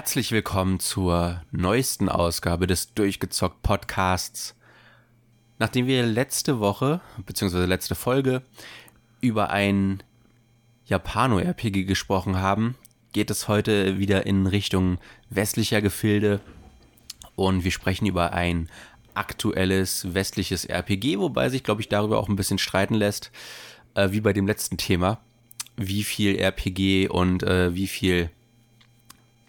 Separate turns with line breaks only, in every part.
Herzlich willkommen zur neuesten Ausgabe des Durchgezockt Podcasts. Nachdem wir letzte Woche, beziehungsweise letzte Folge, über ein Japano-RPG gesprochen haben, geht es heute wieder in Richtung westlicher Gefilde und wir sprechen über ein aktuelles westliches RPG, wobei sich, glaube ich, darüber auch ein bisschen streiten lässt, äh, wie bei dem letzten Thema, wie viel RPG und äh, wie viel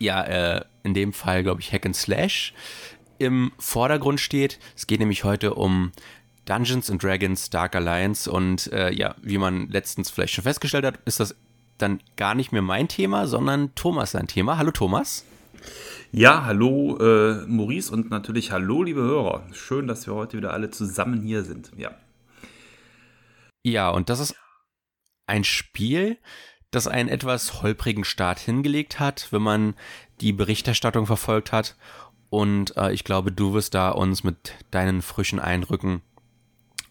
ja äh, in dem Fall, glaube ich, Hack and Slash im Vordergrund steht. Es geht nämlich heute um Dungeons and Dragons Dark Alliance und äh, ja, wie man letztens vielleicht schon festgestellt hat, ist das dann gar nicht mehr mein Thema, sondern Thomas sein Thema. Hallo Thomas.
Ja, hallo äh, Maurice und natürlich hallo liebe Hörer. Schön, dass wir heute wieder alle zusammen hier sind. Ja.
Ja, und das ist ein Spiel, das einen etwas holprigen Start hingelegt hat, wenn man die Berichterstattung verfolgt hat. Und äh, ich glaube, du wirst da uns mit deinen frischen Eindrücken,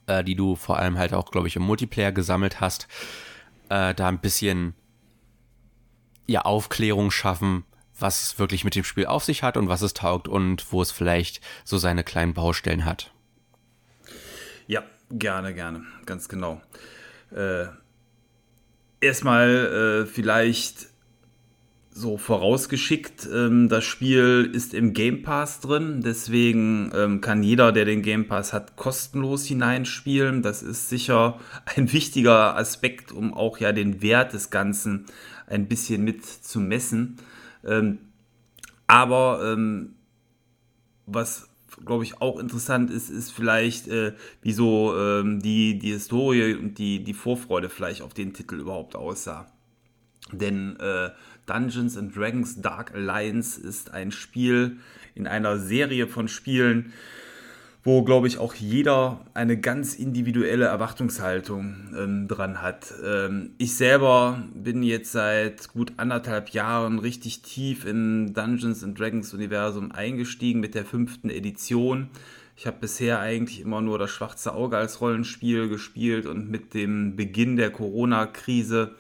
äh, die du vor allem halt auch, glaube ich, im Multiplayer gesammelt hast, äh, da ein bisschen ja, Aufklärung schaffen, was es wirklich mit dem Spiel auf sich hat und was es taugt und wo es vielleicht so seine kleinen Baustellen hat.
Ja, gerne, gerne, ganz genau. Äh, erstmal äh, vielleicht so vorausgeschickt, ähm, das Spiel ist im Game Pass drin, deswegen ähm, kann jeder, der den Game Pass hat, kostenlos hineinspielen. Das ist sicher ein wichtiger Aspekt, um auch ja den Wert des Ganzen ein bisschen mit zu messen. Ähm, aber ähm, was glaube ich, auch interessant ist, ist vielleicht, äh, wie so ähm, die, die Historie und die, die Vorfreude vielleicht auf den Titel überhaupt aussah. Denn äh, Dungeons and Dragons Dark Alliance ist ein Spiel in einer Serie von Spielen, wo, glaube ich, auch jeder eine ganz individuelle Erwartungshaltung ähm, dran hat. Ähm, ich selber bin jetzt seit gut anderthalb Jahren richtig tief in Dungeons and Dragons Universum eingestiegen mit der fünften Edition. Ich habe bisher eigentlich immer nur das schwarze Auge als Rollenspiel gespielt und mit dem Beginn der Corona-Krise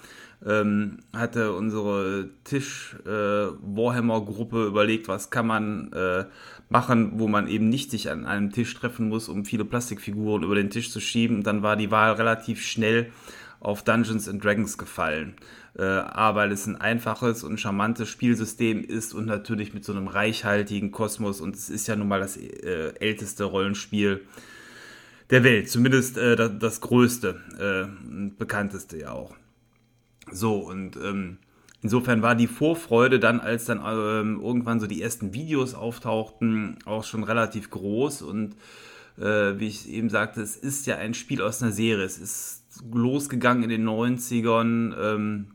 ähm, hatte unsere Tisch-Warhammer-Gruppe äh, überlegt, was kann man äh, machen, wo man eben nicht sich an einem Tisch treffen muss, um viele Plastikfiguren über den Tisch zu schieben. Und dann war die Wahl relativ schnell auf Dungeons and Dragons gefallen. Äh, A, weil es ein einfaches und charmantes Spielsystem ist und natürlich mit so einem reichhaltigen Kosmos. Und es ist ja nun mal das äh, älteste Rollenspiel der Welt. Zumindest äh, das, das, größte äh, und bekannteste ja auch. So, und ähm, insofern war die Vorfreude dann, als dann ähm, irgendwann so die ersten Videos auftauchten, auch schon relativ groß. Und äh, wie ich eben sagte, es ist ja ein Spiel aus einer Serie. Es ist losgegangen in den 90ern ähm,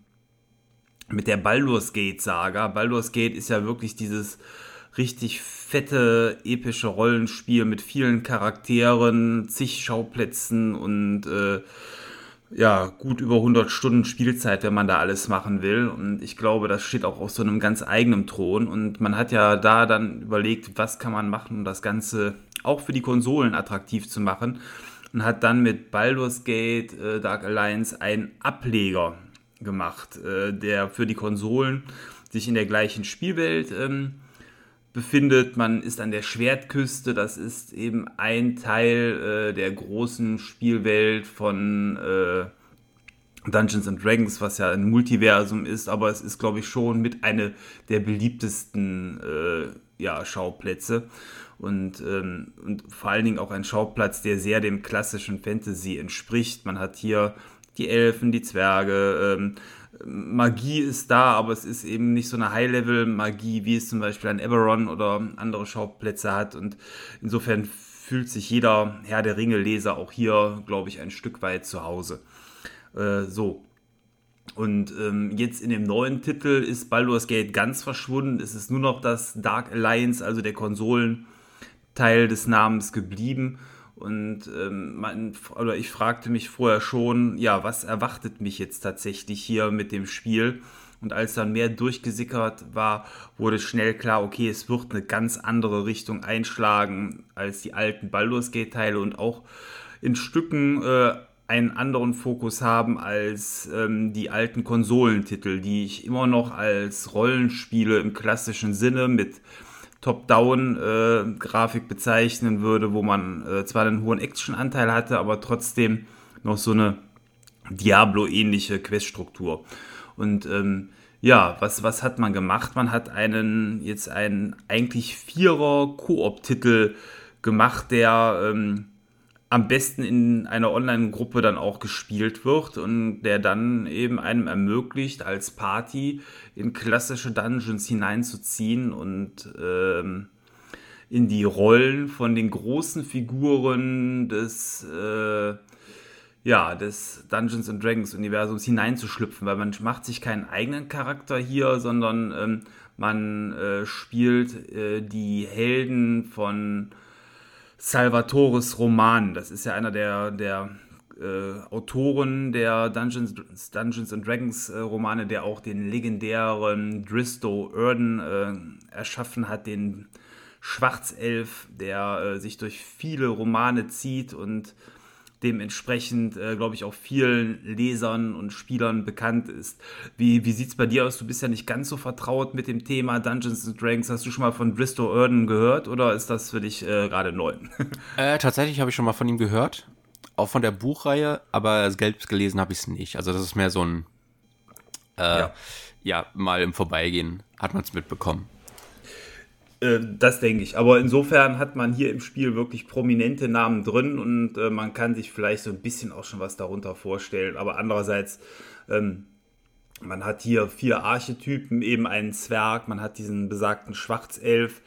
mit der Baldur's Gate-Saga. Baldur's Gate ist ja wirklich dieses richtig fette, epische Rollenspiel mit vielen Charakteren, zig Schauplätzen und äh, ja, gut über 100 Stunden Spielzeit, wenn man da alles machen will. Und ich glaube, das steht auch auf so einem ganz eigenen Thron. Und man hat ja da dann überlegt, was kann man machen, um das Ganze auch für die Konsolen attraktiv zu machen. Und hat dann mit Baldur's Gate äh, Dark Alliance einen Ableger gemacht, äh, der für die Konsolen sich in der gleichen Spielwelt ähm, befindet. Man ist an der Schwertküste, das ist eben ein Teil äh, der großen Spielwelt von äh, Dungeons and Dragons, was ja ein Multiversum ist, aber es ist, glaube ich, schon mit einer der beliebtesten äh, ja, Schauplätze. Und, ähm, und vor allen Dingen auch ein Schauplatz, der sehr dem klassischen Fantasy entspricht. Man hat hier die Elfen, die Zwerge, ähm, Magie ist da, aber es ist eben nicht so eine High-Level-Magie, wie es zum Beispiel ein Eberron oder andere Schauplätze hat. Und insofern fühlt sich jeder Herr der Ringe-Leser auch hier, glaube ich, ein Stück weit zu Hause. Äh, so. Und ähm, jetzt in dem neuen Titel ist Baldur's Gate ganz verschwunden. Es ist nur noch das Dark Alliance, also der Konsolenteil des Namens geblieben. Und ähm, man, oder ich fragte mich vorher schon, ja, was erwartet mich jetzt tatsächlich hier mit dem Spiel? Und als dann mehr durchgesickert war, wurde schnell klar, okay, es wird eine ganz andere Richtung einschlagen als die alten Baldur's Gate-Teile und auch in Stücken äh, einen anderen Fokus haben als ähm, die alten Konsolentitel, die ich immer noch als Rollenspiele im klassischen Sinne mit Top-Down-Grafik bezeichnen würde, wo man äh, zwar einen hohen Action-Anteil hatte, aber trotzdem noch so eine Diablo-ähnliche Queststruktur. Und ähm, ja, was, was hat man gemacht? Man hat einen jetzt einen eigentlich Vierer Koop-Titel gemacht, der ähm, am besten in einer Online-Gruppe dann auch gespielt wird und der dann eben einem ermöglicht, als Party in klassische Dungeons hineinzuziehen und ähm, in die Rollen von den großen Figuren des, äh, ja, des Dungeons and Dragons Universums hineinzuschlüpfen, weil man macht sich keinen eigenen Charakter hier, sondern ähm, man äh, spielt äh, die Helden von Salvatores Roman. Das ist ja einer der, der äh, Autoren der Dungeons, Dungeons and Dragons äh, Romane, der auch den legendären Dristo Erden äh, erschaffen hat, den Schwarzelf, der äh, sich durch viele Romane zieht und dementsprechend, äh, glaube ich, auch vielen Lesern und Spielern bekannt ist. Wie, wie sieht es bei dir aus? Du bist ja nicht ganz so vertraut mit dem Thema Dungeons and Dragons. Hast du schon mal von Bristow Erden gehört oder ist das für dich äh, gerade neu?
äh, tatsächlich habe ich schon mal von ihm gehört. Auch von der Buchreihe, aber selbst gelesen habe ich es nicht. Also das ist mehr so ein, äh, ja. ja, mal im Vorbeigehen hat man es mitbekommen.
Äh, das denke ich. Aber insofern hat man hier im Spiel wirklich prominente Namen drin und äh, man kann sich vielleicht so ein bisschen auch schon was darunter vorstellen. Aber andererseits, ähm, man hat hier vier Archetypen, eben einen Zwerg, man hat diesen besagten Schwarzelf.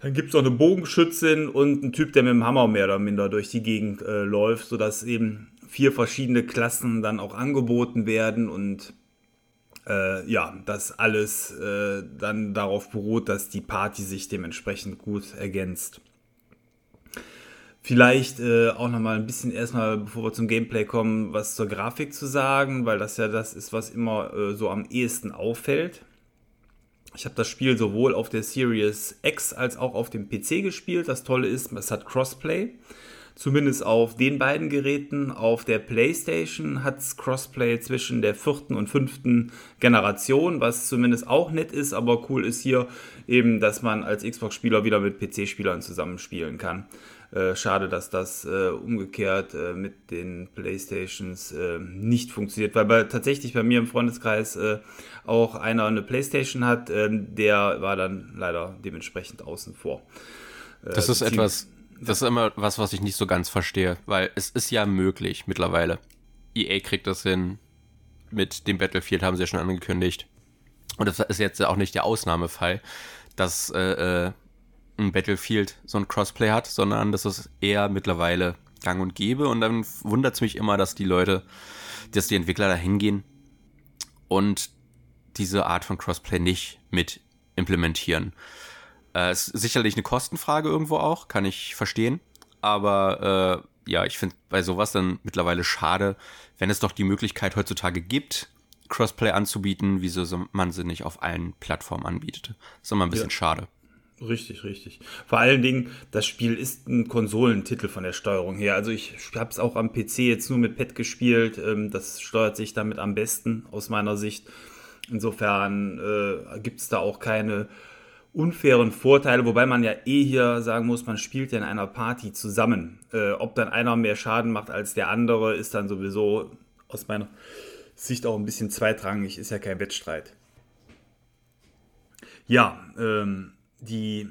Dann gibt es auch eine Bogenschützin und einen Typ, der mit dem Hammer mehr oder minder durch die Gegend äh, läuft, sodass eben vier verschiedene Klassen dann auch angeboten werden und äh, ja, das alles äh, dann darauf beruht, dass die Party sich dementsprechend gut ergänzt. Vielleicht äh, auch nochmal ein bisschen erstmal, bevor wir zum Gameplay kommen, was zur Grafik zu sagen, weil das ja das ist, was immer äh, so am ehesten auffällt. Ich habe das Spiel sowohl auf der Series X als auch auf dem PC gespielt. Das Tolle ist, es hat Crossplay zumindest auf den beiden Geräten. Auf der PlayStation hat es Crossplay zwischen der vierten und fünften Generation, was zumindest auch nett ist, aber cool ist hier eben, dass man als Xbox-Spieler wieder mit PC-Spielern zusammenspielen kann. Äh, schade, dass das äh, umgekehrt äh, mit den Playstations äh, nicht funktioniert, weil bei, tatsächlich bei mir im Freundeskreis äh, auch einer eine Playstation hat, ähm, der war dann leider dementsprechend außen vor.
Äh, das ist etwas, das ist immer was, was ich nicht so ganz verstehe, weil es ist ja möglich mittlerweile. EA kriegt das hin. Mit dem Battlefield haben sie ja schon angekündigt. Und das ist jetzt auch nicht der Ausnahmefall, dass äh, äh, ein Battlefield so ein Crossplay hat, sondern das ist eher mittlerweile gang und gäbe. Und dann wundert es mich immer, dass die Leute, dass die Entwickler da hingehen und diese Art von Crossplay nicht mit implementieren. Äh, ist sicherlich eine Kostenfrage irgendwo auch, kann ich verstehen. Aber äh, ja, ich finde bei sowas dann mittlerweile schade, wenn es doch die Möglichkeit heutzutage gibt, Crossplay anzubieten, wieso man sie nicht auf allen Plattformen anbietet. Das ist immer ein bisschen ja. schade.
Richtig, richtig. Vor allen Dingen, das Spiel ist ein Konsolentitel von der Steuerung her. Also ich habe es auch am PC jetzt nur mit Pad gespielt. Ähm, das steuert sich damit am besten aus meiner Sicht. Insofern äh, gibt es da auch keine unfairen Vorteile, wobei man ja eh hier sagen muss, man spielt ja in einer Party zusammen. Äh, ob dann einer mehr Schaden macht als der andere, ist dann sowieso aus meiner Sicht auch ein bisschen zweitrangig, ist ja kein Wettstreit. Ja, ähm, die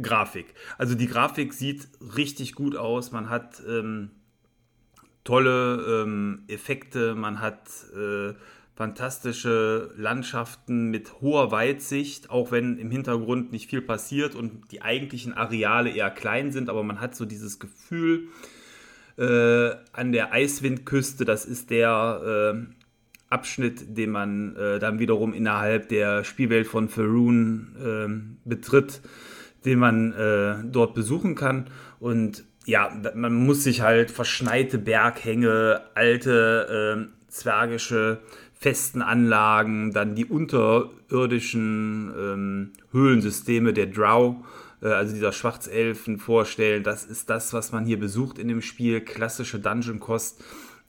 Grafik. Also die Grafik sieht richtig gut aus. Man hat ähm, tolle ähm, Effekte, man hat äh, fantastische Landschaften mit hoher Weitsicht, auch wenn im Hintergrund nicht viel passiert und die eigentlichen Areale eher klein sind, aber man hat so dieses Gefühl äh, an der Eiswindküste, das ist der äh, Abschnitt, den man äh, dann wiederum innerhalb der Spielwelt von Faroon ähm, betritt, den man äh, dort besuchen kann. Und ja, man muss sich halt verschneite Berghänge, alte äh, zwergische festen Anlagen, dann die unterirdischen ähm, Höhlensysteme der Drow äh, also dieser Schwarzelfen vorstellen. Das ist das, was man hier besucht in dem Spiel. Klassische Dungeon-Kost.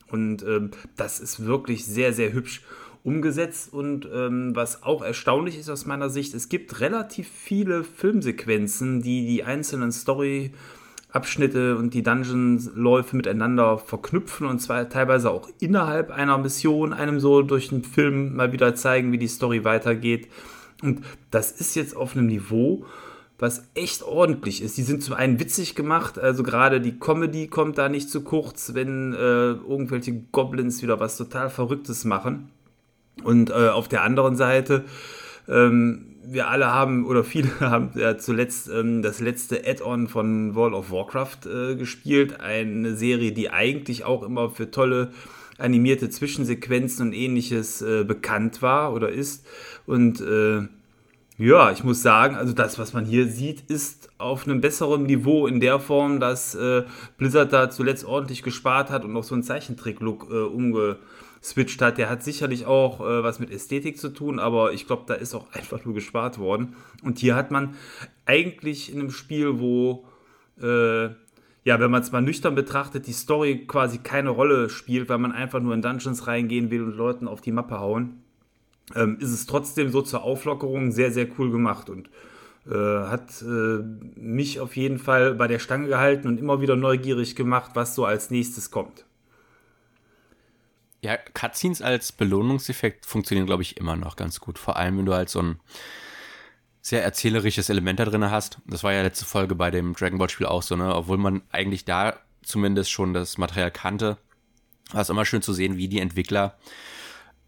Und ähm, das ist wirklich sehr, sehr hübsch umgesetzt. Und ähm, was auch erstaunlich ist aus meiner Sicht, es gibt relativ viele Filmsequenzen, die die einzelnen Story- Abschnitte und die Dungeon-Läufe miteinander verknüpfen und zwar teilweise auch innerhalb einer Mission einem so durch den Film mal wieder zeigen, wie die Story weitergeht. Und das ist jetzt auf einem Niveau, was echt ordentlich ist. Die sind zum einen witzig gemacht, also gerade die Comedy kommt da nicht zu kurz, wenn äh, irgendwelche Goblins wieder was total Verrücktes machen. Und äh, auf der anderen Seite ähm, wir alle haben oder viele haben ja zuletzt ähm, das letzte Add-on von World of Warcraft äh, gespielt. Eine Serie, die eigentlich auch immer für tolle animierte Zwischensequenzen und ähnliches äh, bekannt war oder ist. Und äh, ja, ich muss sagen, also das, was man hier sieht, ist auf einem besseren Niveau in der Form, dass äh, Blizzard da zuletzt ordentlich gespart hat und noch so einen Zeichentrick-Look äh, umge switcht hat, der hat sicherlich auch äh, was mit Ästhetik zu tun, aber ich glaube, da ist auch einfach nur gespart worden. Und hier hat man eigentlich in einem Spiel, wo, äh, ja, wenn man es mal nüchtern betrachtet, die Story quasi keine Rolle spielt, weil man einfach nur in Dungeons reingehen will und Leuten auf die Mappe hauen, ähm, ist es trotzdem so zur Auflockerung sehr, sehr cool gemacht und äh, hat äh, mich auf jeden Fall bei der Stange gehalten und immer wieder neugierig gemacht, was so als nächstes kommt.
Ja, Cutscenes als Belohnungseffekt funktionieren, glaube ich, immer noch ganz gut. Vor allem, wenn du halt so ein sehr erzählerisches Element da drin hast. Das war ja letzte Folge bei dem Dragon Ball Spiel auch so, ne? Obwohl man eigentlich da zumindest schon das Material kannte, war es immer schön zu sehen, wie die Entwickler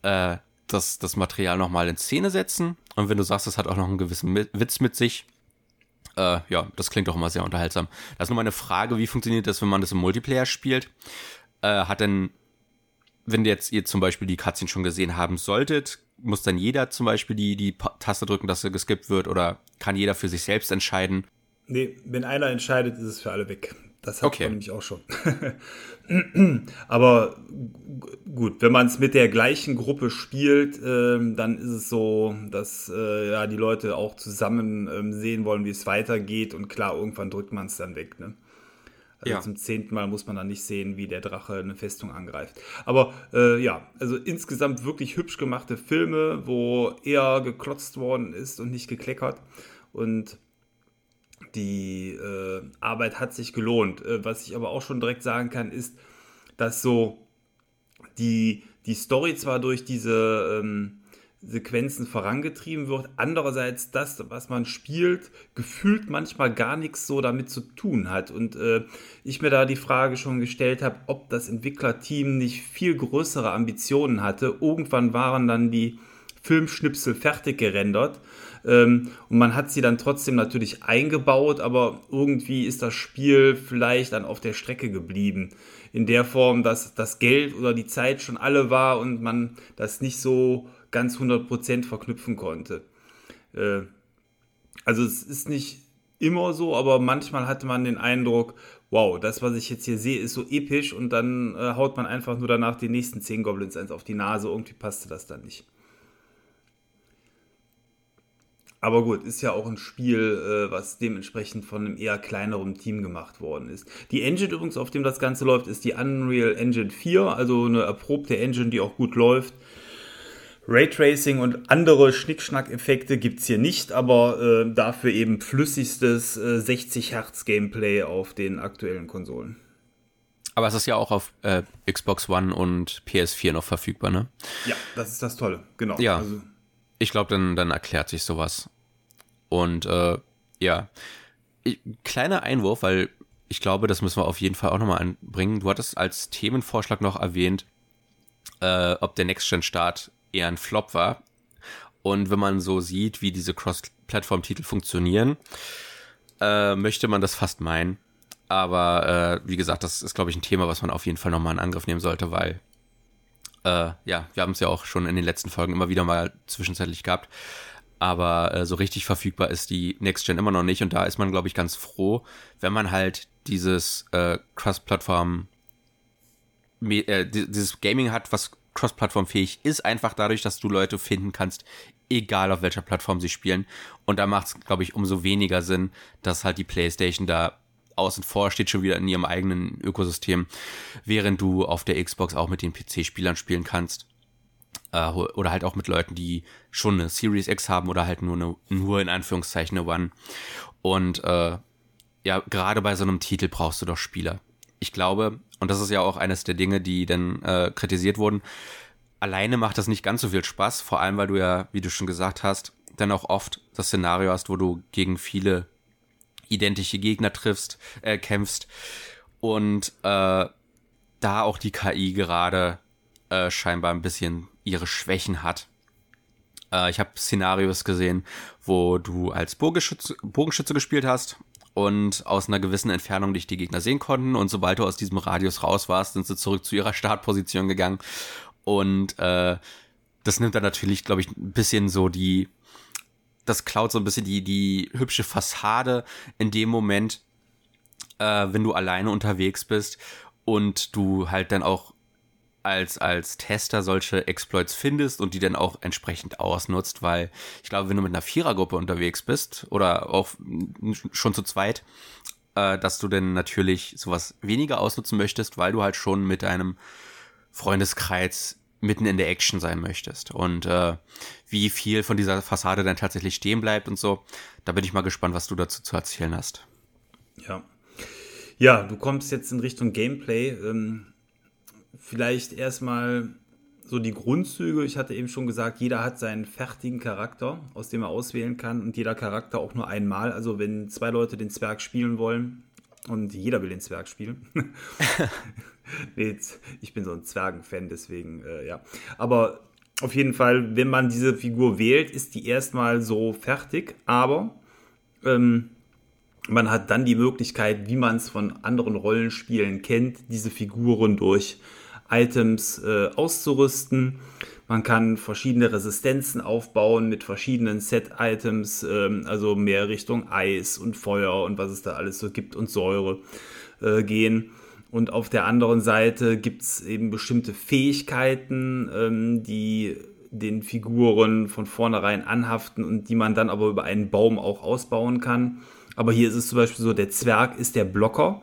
äh, das, das Material nochmal in Szene setzen. Und wenn du sagst, das hat auch noch einen gewissen Witz mit sich, äh, ja, das klingt auch immer sehr unterhaltsam. Das ist nur meine Frage, wie funktioniert das, wenn man das im Multiplayer spielt? Äh, hat denn wenn jetzt ihr zum Beispiel die Cutscene schon gesehen haben solltet, muss dann jeder zum Beispiel die, die Taste drücken, dass er geskippt wird oder kann jeder für sich selbst entscheiden?
Nee, wenn einer entscheidet, ist es für alle weg. Das hat okay. man nämlich auch schon. Aber gut, wenn man es mit der gleichen Gruppe spielt, ähm, dann ist es so, dass äh, ja, die Leute auch zusammen ähm, sehen wollen, wie es weitergeht. Und klar, irgendwann drückt man es dann weg. Ne? Also ja. zum zehnten Mal muss man dann nicht sehen, wie der Drache eine Festung angreift. Aber äh, ja, also insgesamt wirklich hübsch gemachte Filme, wo eher geklotzt worden ist und nicht gekleckert. Und die äh, Arbeit hat sich gelohnt. Äh, was ich aber auch schon direkt sagen kann, ist, dass so die, die Story zwar durch diese ähm, Sequenzen vorangetrieben wird. Andererseits das, was man spielt, gefühlt manchmal gar nichts so damit zu tun hat. Und äh, ich mir da die Frage schon gestellt habe, ob das Entwicklerteam nicht viel größere Ambitionen hatte. Irgendwann waren dann die Filmschnipsel fertig gerendert. Ähm, und man hat sie dann trotzdem natürlich eingebaut, aber irgendwie ist das Spiel vielleicht dann auf der Strecke geblieben. In der Form, dass das Geld oder die Zeit schon alle war und man das nicht so ganz 100% verknüpfen konnte. Äh, also es ist nicht immer so, aber manchmal hatte man den Eindruck, wow, das, was ich jetzt hier sehe, ist so episch und dann äh, haut man einfach nur danach die nächsten 10 Goblins eins auf die Nase. Irgendwie passte das dann nicht. Aber gut, ist ja auch ein Spiel, äh, was dementsprechend von einem eher kleineren Team gemacht worden ist. Die Engine übrigens, auf dem das Ganze läuft, ist die Unreal Engine 4, also eine erprobte Engine, die auch gut läuft. Raytracing und andere Schnickschnack-Effekte gibt es hier nicht, aber äh, dafür eben flüssigstes äh, 60 Hertz Gameplay auf den aktuellen Konsolen.
Aber es ist ja auch auf äh, Xbox One und PS4 noch verfügbar, ne?
Ja, das ist das Tolle, genau.
Ja, also, ich glaube, dann, dann erklärt sich sowas. Und äh, ja, ich, kleiner Einwurf, weil ich glaube, das müssen wir auf jeden Fall auch nochmal anbringen. Du hattest als Themenvorschlag noch erwähnt, äh, ob der Next-Gen-Start eher ein Flop war. Und wenn man so sieht, wie diese Cross-Plattform-Titel funktionieren, äh, möchte man das fast meinen. Aber äh, wie gesagt, das ist, glaube ich, ein Thema, was man auf jeden Fall nochmal in Angriff nehmen sollte, weil äh, ja, wir haben es ja auch schon in den letzten Folgen immer wieder mal zwischenzeitlich gehabt. Aber äh, so richtig verfügbar ist die Next Gen immer noch nicht. Und da ist man, glaube ich, ganz froh, wenn man halt dieses äh, Cross-Plattform, äh, dieses Gaming hat, was cross-plattformfähig ist, einfach dadurch, dass du Leute finden kannst egal auf welcher Plattform sie spielen. Und da macht es, glaube ich, umso weniger Sinn, dass halt die PlayStation da außen vor steht, schon wieder in ihrem eigenen Ökosystem, während du auf der Xbox auch mit den PC-Spielern spielen kannst. Äh, oder halt auch mit Leuten, die schon eine Series X haben oder halt nur eine, nur in Anführungszeichen eine One. Und äh, ja, gerade bei so einem Titel brauchst du doch Spieler. Ich glaube, und das ist ja auch eines der Dinge, die dann äh, kritisiert wurden, alleine macht das nicht ganz so viel Spaß, vor allem weil du ja, wie du schon gesagt hast, dann auch oft das Szenario hast, wo du gegen viele identische Gegner triffst, äh, kämpfst und äh, da auch die KI gerade äh, scheinbar ein bisschen ihre Schwächen hat. Äh, ich habe Szenarios gesehen, wo du als Bogenschütze, Bogenschütze gespielt hast und aus einer gewissen Entfernung dich die Gegner sehen konnten. Und sobald du aus diesem Radius raus warst, sind sie zurück zu ihrer Startposition gegangen. Und äh, das nimmt dann natürlich, glaube ich, ein bisschen so die, das klaut so ein bisschen die, die hübsche Fassade in dem Moment, äh, wenn du alleine unterwegs bist und du halt dann auch als, als Tester solche Exploits findest und die dann auch entsprechend ausnutzt, weil ich glaube, wenn du mit einer Vierergruppe unterwegs bist oder auch schon zu zweit, äh, dass du dann natürlich sowas weniger ausnutzen möchtest, weil du halt schon mit einem Freundeskreis mitten in der Action sein möchtest. Und äh, wie viel von dieser Fassade dann tatsächlich stehen bleibt und so, da bin ich mal gespannt, was du dazu zu erzählen hast.
Ja. Ja, du kommst jetzt in Richtung Gameplay. Ähm, vielleicht erstmal so die Grundzüge. Ich hatte eben schon gesagt, jeder hat seinen fertigen Charakter, aus dem er auswählen kann und jeder Charakter auch nur einmal. Also wenn zwei Leute den Zwerg spielen wollen und jeder will den Zwerg spielen. nee, ich bin so ein Zwergenfan, deswegen, äh, ja. Aber auf jeden Fall, wenn man diese Figur wählt, ist die erstmal so fertig, aber ähm, man hat dann die Möglichkeit, wie man es von anderen Rollenspielen kennt, diese Figuren durch Items äh, auszurüsten. Man kann verschiedene Resistenzen aufbauen mit verschiedenen Set-Items, ähm, also mehr Richtung Eis und Feuer und was es da alles so gibt und Säure äh, gehen. Und auf der anderen Seite gibt es eben bestimmte Fähigkeiten, ähm, die den Figuren von vornherein anhaften und die man dann aber über einen Baum auch ausbauen kann. Aber hier ist es zum Beispiel so, der Zwerg ist der Blocker.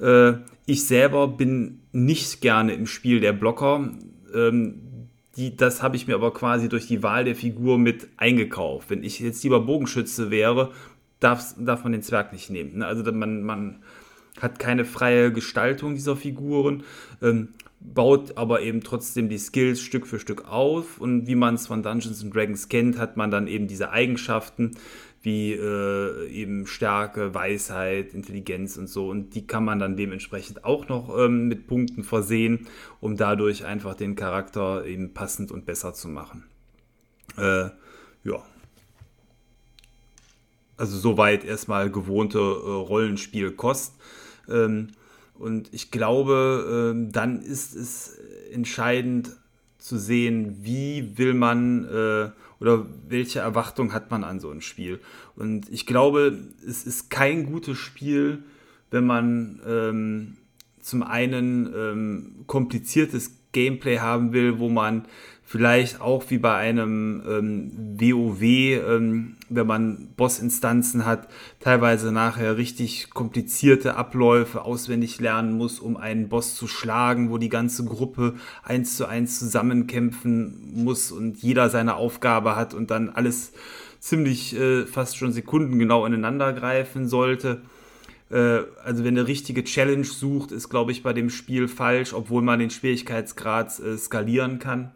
Äh, ich selber bin nicht gerne im Spiel der Blocker. Ähm, die, das habe ich mir aber quasi durch die Wahl der Figur mit eingekauft. Wenn ich jetzt lieber Bogenschütze wäre, darf, darf man den Zwerg nicht nehmen. Ne? Also man, man hat keine freie Gestaltung dieser Figuren, ähm, baut aber eben trotzdem die Skills Stück für Stück auf und wie man es von Dungeons Dragons kennt, hat man dann eben diese Eigenschaften wie äh, eben Stärke, Weisheit, Intelligenz und so und die kann man dann dementsprechend auch noch ähm, mit Punkten versehen, um dadurch einfach den Charakter eben passend und besser zu machen. Äh, ja, also soweit erstmal gewohnte äh, Rollenspielkost. Ähm, und ich glaube, äh, dann ist es entscheidend zu sehen, wie will man äh, oder welche Erwartung hat man an so ein Spiel. Und ich glaube, es ist kein gutes Spiel, wenn man ähm, zum einen ähm, kompliziertes Gameplay haben will, wo man vielleicht auch wie bei einem ähm, WoW, ähm, wenn man Bossinstanzen hat, teilweise nachher richtig komplizierte Abläufe auswendig lernen muss, um einen Boss zu schlagen, wo die ganze Gruppe eins zu eins zusammenkämpfen muss und jeder seine Aufgabe hat und dann alles ziemlich äh, fast schon sekundengenau ineinander greifen sollte äh, also wenn eine richtige Challenge sucht, ist, glaube ich, bei dem Spiel falsch, obwohl man den Schwierigkeitsgrad äh, skalieren kann.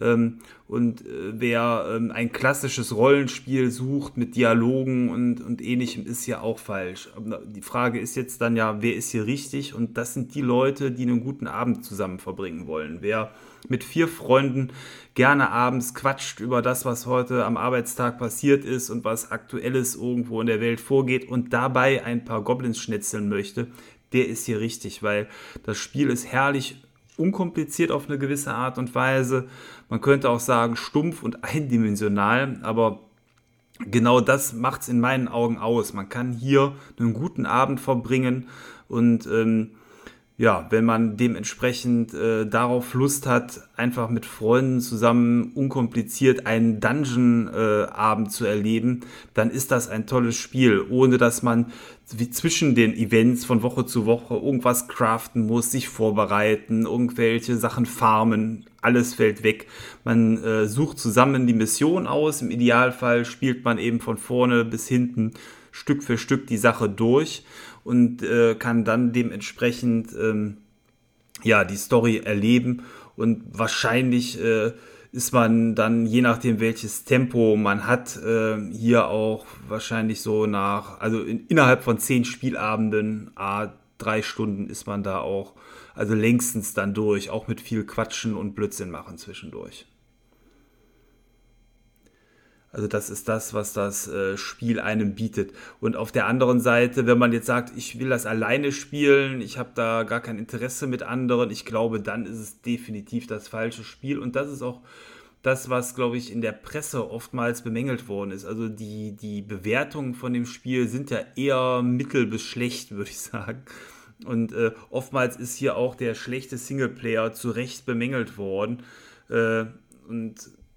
Ähm, und äh, wer ähm, ein klassisches Rollenspiel sucht mit Dialogen und, und ähnlichem, ist ja auch falsch. Aber die Frage ist jetzt dann ja, wer ist hier richtig? Und das sind die Leute, die einen guten Abend zusammen verbringen wollen. Wer mit vier Freunden gerne abends quatscht über das, was heute am Arbeitstag passiert ist und was aktuelles irgendwo in der Welt vorgeht und dabei ein paar Goblins schnetzeln möchte, der ist hier richtig, weil das Spiel ist herrlich unkompliziert auf eine gewisse Art und Weise. Man könnte auch sagen stumpf und eindimensional, aber genau das macht es in meinen Augen aus. Man kann hier einen guten Abend verbringen und ähm, ja, wenn man dementsprechend äh, darauf Lust hat, einfach mit Freunden zusammen unkompliziert einen Dungeon-Abend äh, zu erleben, dann ist das ein tolles Spiel, ohne dass man wie zwischen den Events von Woche zu Woche irgendwas craften muss, sich vorbereiten, irgendwelche Sachen farmen, alles fällt weg. Man äh, sucht zusammen die Mission aus, im Idealfall spielt man eben von vorne bis hinten Stück für Stück die Sache durch und äh, kann dann dementsprechend ähm, ja die Story erleben und wahrscheinlich äh, ist man dann, je nachdem welches Tempo man hat, äh, hier auch wahrscheinlich so nach, also in, innerhalb von zehn Spielabenden, a drei Stunden ist man da auch, also längstens dann durch, auch mit viel Quatschen und Blödsinn machen zwischendurch. Also das ist das, was das äh, Spiel einem bietet. Und auf der anderen Seite, wenn man jetzt sagt, ich will das alleine spielen, ich habe da gar kein Interesse mit anderen, ich glaube, dann ist es definitiv das falsche Spiel. Und das ist auch das, was, glaube ich, in der Presse oftmals bemängelt worden ist. Also die, die Bewertungen von dem Spiel sind ja eher mittel bis schlecht, würde ich sagen. Und äh, oftmals ist hier auch der schlechte Singleplayer zu Recht bemängelt worden. Äh, und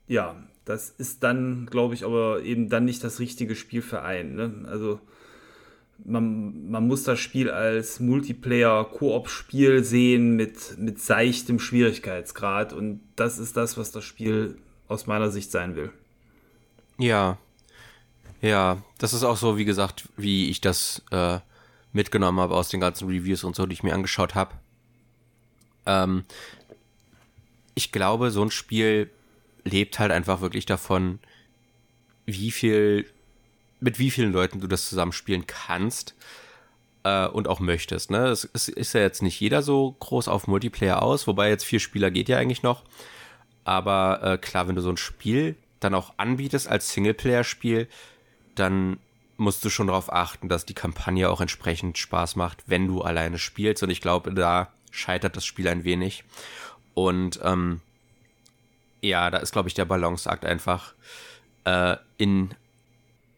ja, das ist dann, glaube ich, aber eben dann nicht das richtige Spiel für einen. Ne? Also man, man muss das Spiel als Multiplayer-Koop-Spiel sehen mit, mit seichtem Schwierigkeitsgrad und das ist das, was das Spiel aus meiner Sicht sein will.
Ja, ja, das ist auch so, wie gesagt, wie ich das äh, mitgenommen habe aus den ganzen Reviews und so, die ich mir angeschaut habe. Ähm, ich glaube, so ein Spiel lebt halt einfach wirklich davon, wie viel, mit wie vielen Leuten du das zusammenspielen kannst äh, und auch möchtest. Ne? Es, es, ist ja jetzt nicht jeder so groß auf Multiplayer aus, wobei jetzt vier Spieler geht ja eigentlich noch. Aber äh, klar, wenn du so ein Spiel dann auch anbietest als Singleplayer-Spiel, dann musst du schon darauf achten, dass die Kampagne auch entsprechend Spaß macht, wenn du alleine spielst. Und ich glaube, da scheitert das Spiel ein wenig. Und ähm, ja, da ist, glaube ich, der Balanceakt einfach äh, in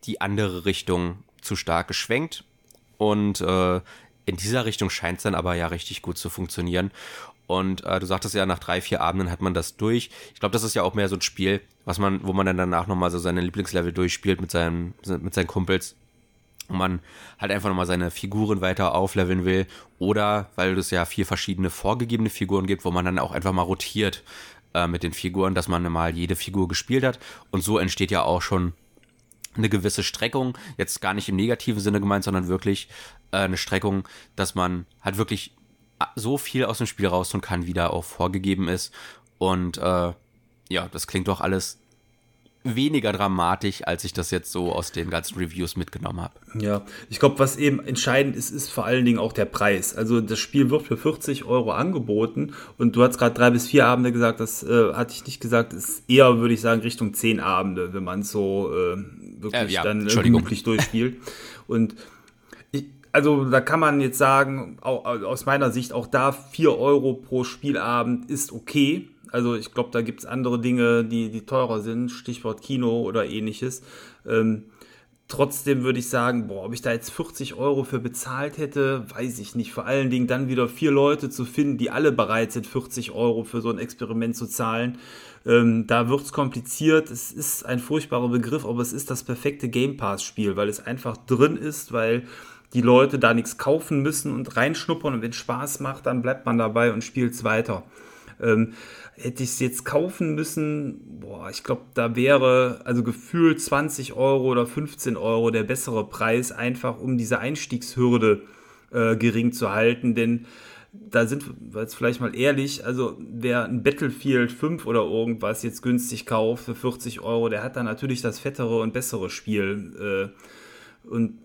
die andere Richtung zu stark geschwenkt. Und äh, in dieser Richtung scheint es dann aber ja richtig gut zu funktionieren. Und äh, du sagtest ja, nach drei, vier Abenden hat man das durch. Ich glaube, das ist ja auch mehr so ein Spiel, was man, wo man dann danach nochmal so seine Lieblingslevel durchspielt mit seinen, mit seinen Kumpels. Und man halt einfach nochmal seine Figuren weiter aufleveln will. Oder weil es ja vier verschiedene vorgegebene Figuren gibt, wo man dann auch einfach mal rotiert äh, mit den Figuren, dass man mal jede Figur gespielt hat. Und so entsteht ja auch schon eine gewisse Streckung, jetzt gar nicht im negativen Sinne gemeint, sondern wirklich äh, eine Streckung, dass man halt wirklich äh, so viel aus dem Spiel raus kann, wie da auch vorgegeben ist. Und äh, ja, das klingt doch alles weniger dramatisch, als ich das jetzt so aus den ganzen Reviews mitgenommen habe.
Ja, ich glaube, was eben entscheidend ist, ist vor allen Dingen auch der Preis. Also das Spiel wird für 40 Euro angeboten und du hast gerade drei bis vier Abende gesagt, das äh, hatte ich nicht gesagt, ist eher, würde ich sagen, Richtung zehn Abende, wenn man es so äh, wirklich äh, ja, dann gemütlich durchspielt. und ich, also da kann man jetzt sagen, auch, aus meiner Sicht auch da vier Euro pro Spielabend ist okay also ich glaube, da gibt es andere Dinge, die, die teurer sind, Stichwort Kino oder ähnliches. Ähm, trotzdem würde ich sagen, boah, ob ich da jetzt 40 Euro für bezahlt hätte, weiß ich nicht. Vor allen Dingen dann wieder vier Leute zu finden, die alle bereit sind, 40 Euro für so ein Experiment zu zahlen. Ähm, da wird es kompliziert. Es ist ein furchtbarer Begriff, aber es ist das perfekte Game Pass-Spiel, weil es einfach drin ist, weil die Leute da nichts kaufen müssen und reinschnuppern und wenn es Spaß macht, dann bleibt man dabei und spielt es weiter. Ähm, hätte ich es jetzt kaufen müssen, boah, ich glaube, da wäre also gefühlt 20 Euro oder 15 Euro der bessere Preis, einfach um diese Einstiegshürde äh, gering zu halten, denn da sind wir jetzt vielleicht mal ehrlich, also wer ein Battlefield 5 oder irgendwas jetzt günstig kauft für 40 Euro, der hat dann natürlich das fettere und bessere Spiel. Äh, und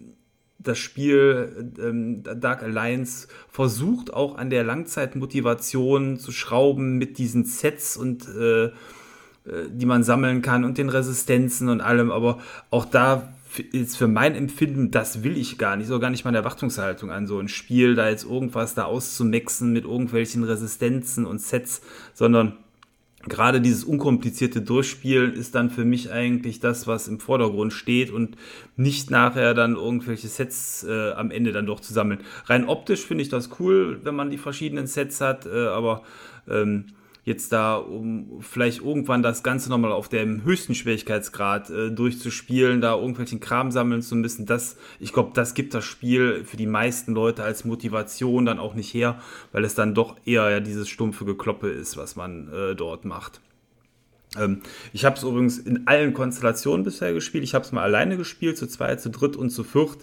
das Spiel ähm, Dark Alliance versucht auch an der Langzeitmotivation zu schrauben mit diesen Sets und äh, äh, die man sammeln kann und den Resistenzen und allem, aber auch da ist für mein Empfinden, das will ich gar nicht, so gar nicht meine Erwartungshaltung an so ein Spiel, da jetzt irgendwas da auszumexen mit irgendwelchen Resistenzen und Sets, sondern gerade dieses unkomplizierte Durchspielen ist dann für mich eigentlich das, was im Vordergrund steht und nicht nachher dann irgendwelche Sets äh, am Ende dann doch zu sammeln. Rein optisch finde ich das cool, wenn man die verschiedenen Sets hat, äh, aber ähm, jetzt da, um vielleicht irgendwann das Ganze nochmal auf dem höchsten Schwierigkeitsgrad äh, durchzuspielen, da irgendwelchen Kram sammeln zu müssen, das, ich glaube, das gibt das Spiel für die meisten Leute als Motivation dann auch nicht her, weil es dann doch eher ja dieses stumpfe Gekloppe ist, was man äh, dort macht. Ähm, ich habe es übrigens in allen Konstellationen bisher gespielt. Ich habe es mal alleine gespielt, zu zweit, zu dritt und zu viert.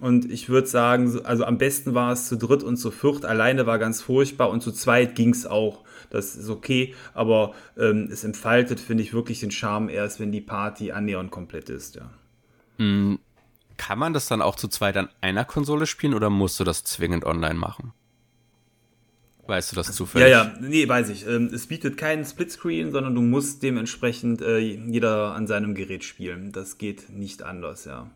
Und ich würde sagen, also am besten war es zu dritt und zu viert. Alleine war ganz furchtbar und zu zweit ging es auch. Das ist okay, aber ähm, es entfaltet, finde ich, wirklich den Charme erst, wenn die Party annähernd komplett ist, ja.
Mhm. Kann man das dann auch zu zweit an einer Konsole spielen oder musst du das zwingend online machen? Weißt du das zufällig?
Ja, ja, nee, weiß ich. Ähm, es bietet keinen Splitscreen, sondern du musst dementsprechend äh, jeder an seinem Gerät spielen. Das geht nicht anders, ja.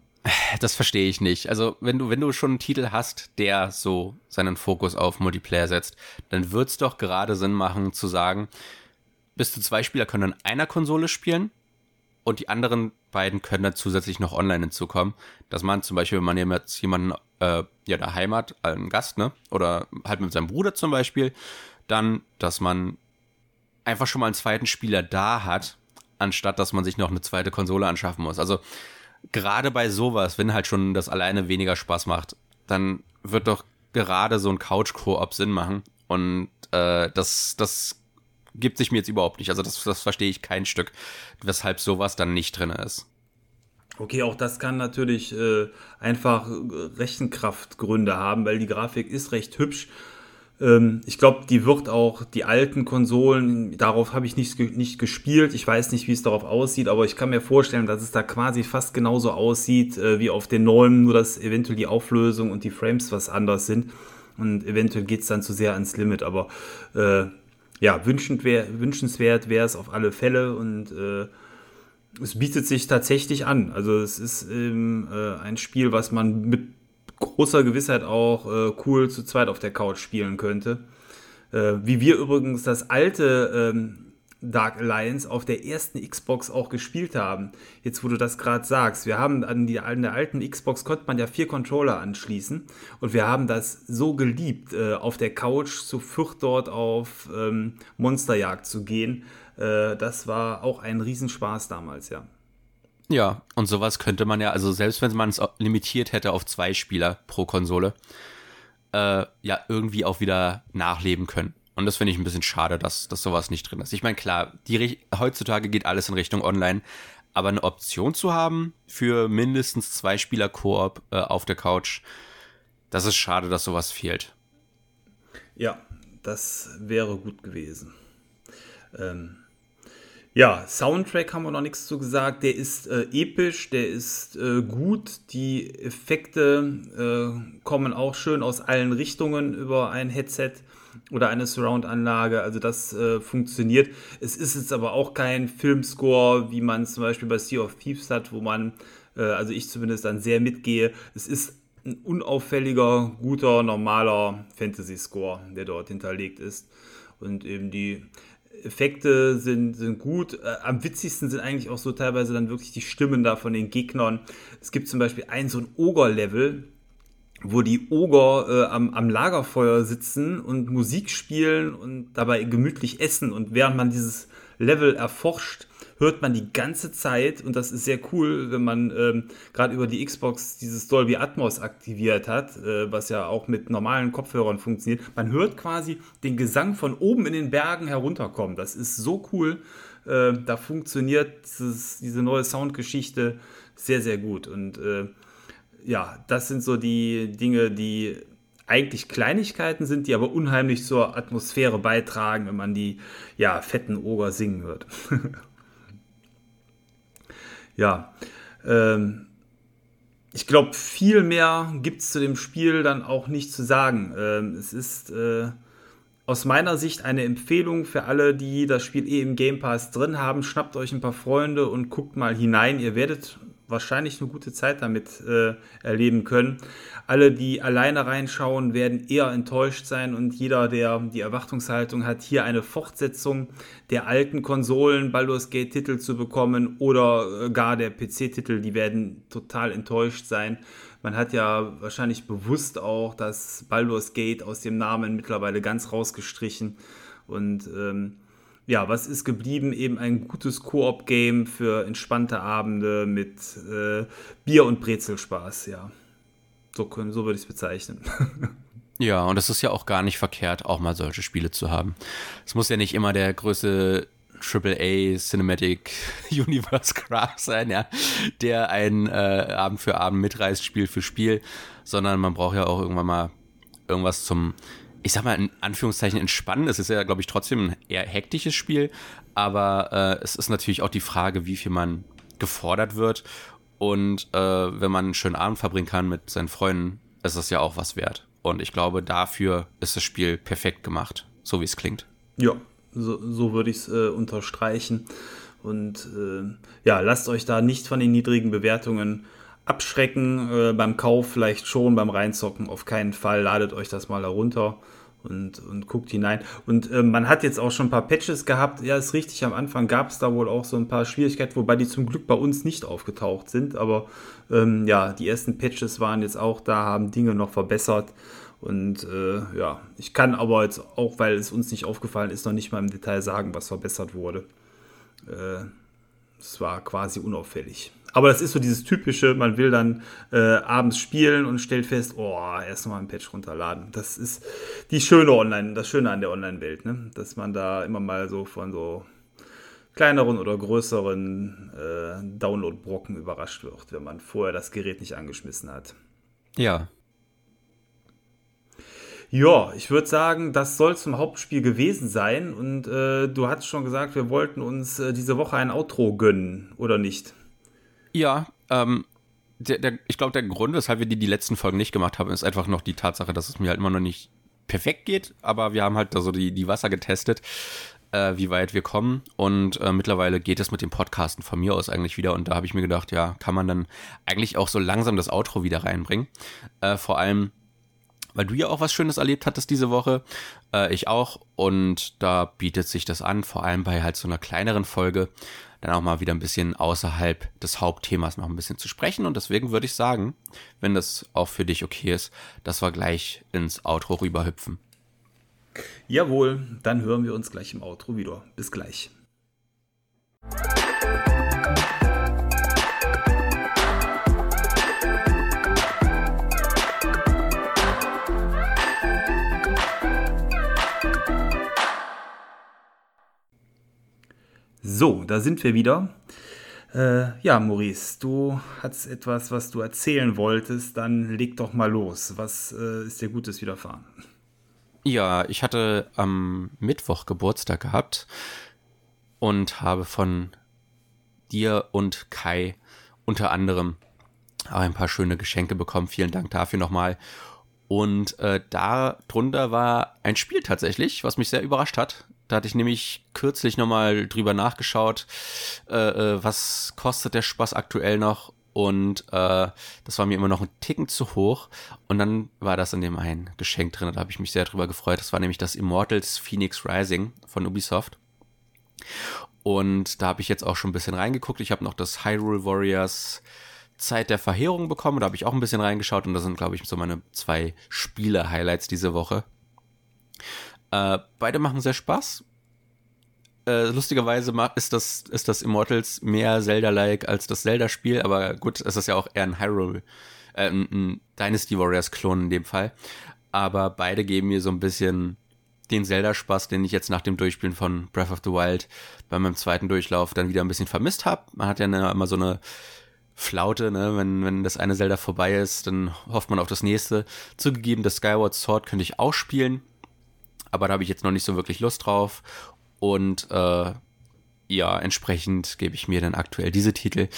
Das verstehe ich nicht. Also, wenn du, wenn du schon einen Titel hast, der so seinen Fokus auf Multiplayer setzt, dann wird es doch gerade Sinn machen zu sagen, bis zu zwei Spieler können an einer Konsole spielen und die anderen beiden können dann zusätzlich noch online hinzukommen. Dass man zum Beispiel, wenn man jetzt jemanden äh, ja daheim hat, einen Gast, ne? Oder halt mit seinem Bruder zum Beispiel, dann, dass man einfach schon mal einen zweiten Spieler da hat, anstatt dass man sich noch eine zweite Konsole anschaffen muss. Also gerade bei sowas, wenn halt schon das alleine weniger Spaß macht, dann wird doch gerade so ein Couch-Koop Sinn machen. Und äh, das, das gibt sich mir jetzt überhaupt nicht. Also das, das verstehe ich kein Stück, weshalb sowas dann nicht drin ist.
Okay, auch das kann natürlich äh, einfach Rechenkraftgründe haben, weil die Grafik ist recht hübsch ich glaube, die wird auch die alten Konsolen, darauf habe ich nicht, nicht gespielt. Ich weiß nicht, wie es darauf aussieht, aber ich kann mir vorstellen, dass es da quasi fast genauso aussieht äh, wie auf den neuen, nur dass eventuell die Auflösung und die Frames was anders sind. Und eventuell geht es dann zu sehr ans Limit, aber äh, ja, wünschenswert wäre es auf alle Fälle und äh, es bietet sich tatsächlich an. Also es ist ähm, äh, ein Spiel, was man mit großer Gewissheit auch äh, cool zu zweit auf der Couch spielen könnte. Äh, wie wir übrigens das alte ähm, Dark Alliance auf der ersten Xbox auch gespielt haben. Jetzt, wo du das gerade sagst, wir haben an, die, an der alten Xbox konnte man ja vier Controller anschließen und wir haben das so geliebt, äh, auf der Couch zu viert dort auf ähm, Monsterjagd zu gehen. Äh, das war auch ein Riesenspaß damals, ja.
Ja, und sowas könnte man ja, also selbst wenn man es limitiert hätte auf zwei Spieler pro Konsole, äh, ja, irgendwie auch wieder nachleben können. Und das finde ich ein bisschen schade, dass, dass sowas nicht drin ist. Ich meine, klar, die, heutzutage geht alles in Richtung Online, aber eine Option zu haben für mindestens zwei Spieler Koop äh, auf der Couch, das ist schade, dass sowas fehlt.
Ja, das wäre gut gewesen. Ähm, ja, Soundtrack haben wir noch nichts zu gesagt. Der ist äh, episch, der ist äh, gut. Die Effekte äh, kommen auch schön aus allen Richtungen über ein Headset oder eine Surround-Anlage. Also das äh, funktioniert. Es ist jetzt aber auch kein Filmscore, wie man zum Beispiel bei Sea of Thieves hat, wo man, äh, also ich zumindest dann sehr mitgehe. Es ist ein unauffälliger, guter, normaler Fantasy-Score, der dort hinterlegt ist. Und eben die Effekte sind, sind gut. Äh, am witzigsten sind eigentlich auch so teilweise dann wirklich die Stimmen da von den Gegnern. Es gibt zum Beispiel ein so ein Ogre-Level, wo die Oger äh, am, am Lagerfeuer sitzen und Musik spielen und dabei gemütlich essen. Und während man dieses Level erforscht, hört man die ganze Zeit, und das ist sehr cool, wenn man ähm, gerade über die Xbox dieses Dolby Atmos aktiviert hat, äh, was ja auch mit normalen Kopfhörern funktioniert. Man hört quasi den Gesang von oben in den Bergen herunterkommen. Das ist so cool. Äh, da funktioniert dieses, diese neue Soundgeschichte sehr, sehr gut. Und äh, ja, das sind so die Dinge, die eigentlich Kleinigkeiten sind, die aber unheimlich zur Atmosphäre beitragen, wenn man die ja, fetten Oger singen hört. ja, ähm, ich glaube, viel mehr gibt es zu dem Spiel dann auch nicht zu sagen. Ähm, es ist äh, aus meiner Sicht eine Empfehlung für alle, die das Spiel eh im Game Pass drin haben. Schnappt euch ein paar Freunde und guckt mal hinein. Ihr werdet wahrscheinlich eine gute Zeit damit äh, erleben können. Alle, die alleine reinschauen, werden eher enttäuscht sein und jeder, der die Erwartungshaltung hat, hier eine Fortsetzung der alten Konsolen Baldur's Gate Titel zu bekommen oder äh, gar der PC Titel, die werden total enttäuscht sein. Man hat ja wahrscheinlich bewusst auch das Baldur's Gate aus dem Namen mittlerweile ganz rausgestrichen und ähm, ja, was ist geblieben? Eben ein gutes Koop-Game für entspannte Abende mit äh, Bier und Brezelspaß, ja. So, können, so würde ich es bezeichnen.
Ja, und es ist ja auch gar nicht verkehrt, auch mal solche Spiele zu haben. Es muss ja nicht immer der größte AAA Cinematic Universe Craft sein, ja, der einen äh, Abend für Abend mitreißt, Spiel für Spiel, sondern man braucht ja auch irgendwann mal irgendwas zum ich sag mal in Anführungszeichen entspannen. Es ist ja, glaube ich, trotzdem ein eher hektisches Spiel, aber äh, es ist natürlich auch die Frage, wie viel man gefordert wird. Und äh, wenn man einen schönen Abend verbringen kann mit seinen Freunden, ist das ja auch was wert. Und ich glaube, dafür ist das Spiel perfekt gemacht, so wie es klingt.
Ja, so, so würde ich es äh, unterstreichen. Und äh, ja, lasst euch da nicht von den niedrigen Bewertungen abschrecken. Äh, beim Kauf vielleicht schon, beim Reinzocken auf keinen Fall. Ladet euch das mal herunter und, und guckt hinein. Und äh, man hat jetzt auch schon ein paar Patches gehabt. Ja, ist richtig, am Anfang gab es da wohl auch so ein paar Schwierigkeiten, wobei die zum Glück bei uns nicht aufgetaucht sind. Aber ähm, ja, die ersten Patches waren jetzt auch da, haben Dinge noch verbessert. Und äh, ja, ich kann aber jetzt auch, weil es uns nicht aufgefallen ist, noch nicht mal im Detail sagen, was verbessert wurde. Äh, es war quasi unauffällig. Aber das ist so dieses typische, man will dann äh, abends spielen und stellt fest, oh, erst nochmal ein Patch runterladen. Das ist die schöne Online, das Schöne an der Online-Welt, ne? Dass man da immer mal so von so kleineren oder größeren äh, Download-Brocken überrascht wird, wenn man vorher das Gerät nicht angeschmissen hat.
Ja.
Ja, ich würde sagen, das soll zum Hauptspiel gewesen sein. Und äh, du hast schon gesagt, wir wollten uns äh, diese Woche ein Outro gönnen, oder nicht?
Ja, ähm, der, der, ich glaube, der Grund, weshalb wir die, die letzten Folgen nicht gemacht haben, ist einfach noch die Tatsache, dass es mir halt immer noch nicht perfekt geht, aber wir haben halt so die, die Wasser getestet, äh, wie weit wir kommen und äh, mittlerweile geht es mit dem Podcasten von mir aus eigentlich wieder und da habe ich mir gedacht, ja, kann man dann eigentlich auch so langsam das Outro wieder reinbringen. Äh, vor allem, weil du ja auch was Schönes erlebt hattest diese Woche, äh, ich auch und da bietet sich das an, vor allem bei halt so einer kleineren Folge dann auch mal wieder ein bisschen außerhalb des Hauptthemas noch ein bisschen zu sprechen. Und deswegen würde ich sagen, wenn das auch für dich okay ist, dass wir gleich ins Outro rüberhüpfen.
Jawohl, dann hören wir uns gleich im Outro wieder. Bis gleich. So, da sind wir wieder. Äh, ja, Maurice, du hast etwas, was du erzählen wolltest, dann leg doch mal los. Was äh, ist dir Gutes widerfahren?
Ja, ich hatte am Mittwoch Geburtstag gehabt und habe von dir und Kai unter anderem auch ein paar schöne Geschenke bekommen. Vielen Dank dafür nochmal. Und äh, da drunter war ein Spiel tatsächlich, was mich sehr überrascht hat. Da hatte ich nämlich kürzlich nochmal drüber nachgeschaut, äh, äh, was kostet der Spaß aktuell noch. Und äh, das war mir immer noch ein Ticken zu hoch. Und dann war das in dem ein Geschenk drin. Da habe ich mich sehr drüber gefreut. Das war nämlich das Immortals Phoenix Rising von Ubisoft. Und da habe ich jetzt auch schon ein bisschen reingeguckt. Ich habe noch das Hyrule Warriors Zeit der Verheerung bekommen. Da habe ich auch ein bisschen reingeschaut. Und das sind, glaube ich, so meine zwei Spiele-Highlights diese Woche. Äh, beide machen sehr Spaß. Äh, lustigerweise ist das, ist das Immortals mehr Zelda-like als das Zelda-Spiel, aber gut, es ist ja auch eher ein Hyrule, äh, ein Dynasty Warriors-Klon in dem Fall. Aber beide geben mir so ein bisschen den Zelda-Spaß, den ich jetzt nach dem Durchspielen von Breath of the Wild bei meinem zweiten Durchlauf dann wieder ein bisschen vermisst habe. Man hat ja immer so eine Flaute, ne? wenn, wenn das eine Zelda vorbei ist, dann hofft man auf das nächste. Zugegeben, das Skyward Sword könnte ich auch spielen, aber da habe ich jetzt noch nicht so wirklich Lust drauf. Und äh, ja, entsprechend gebe ich mir dann aktuell diese Titel.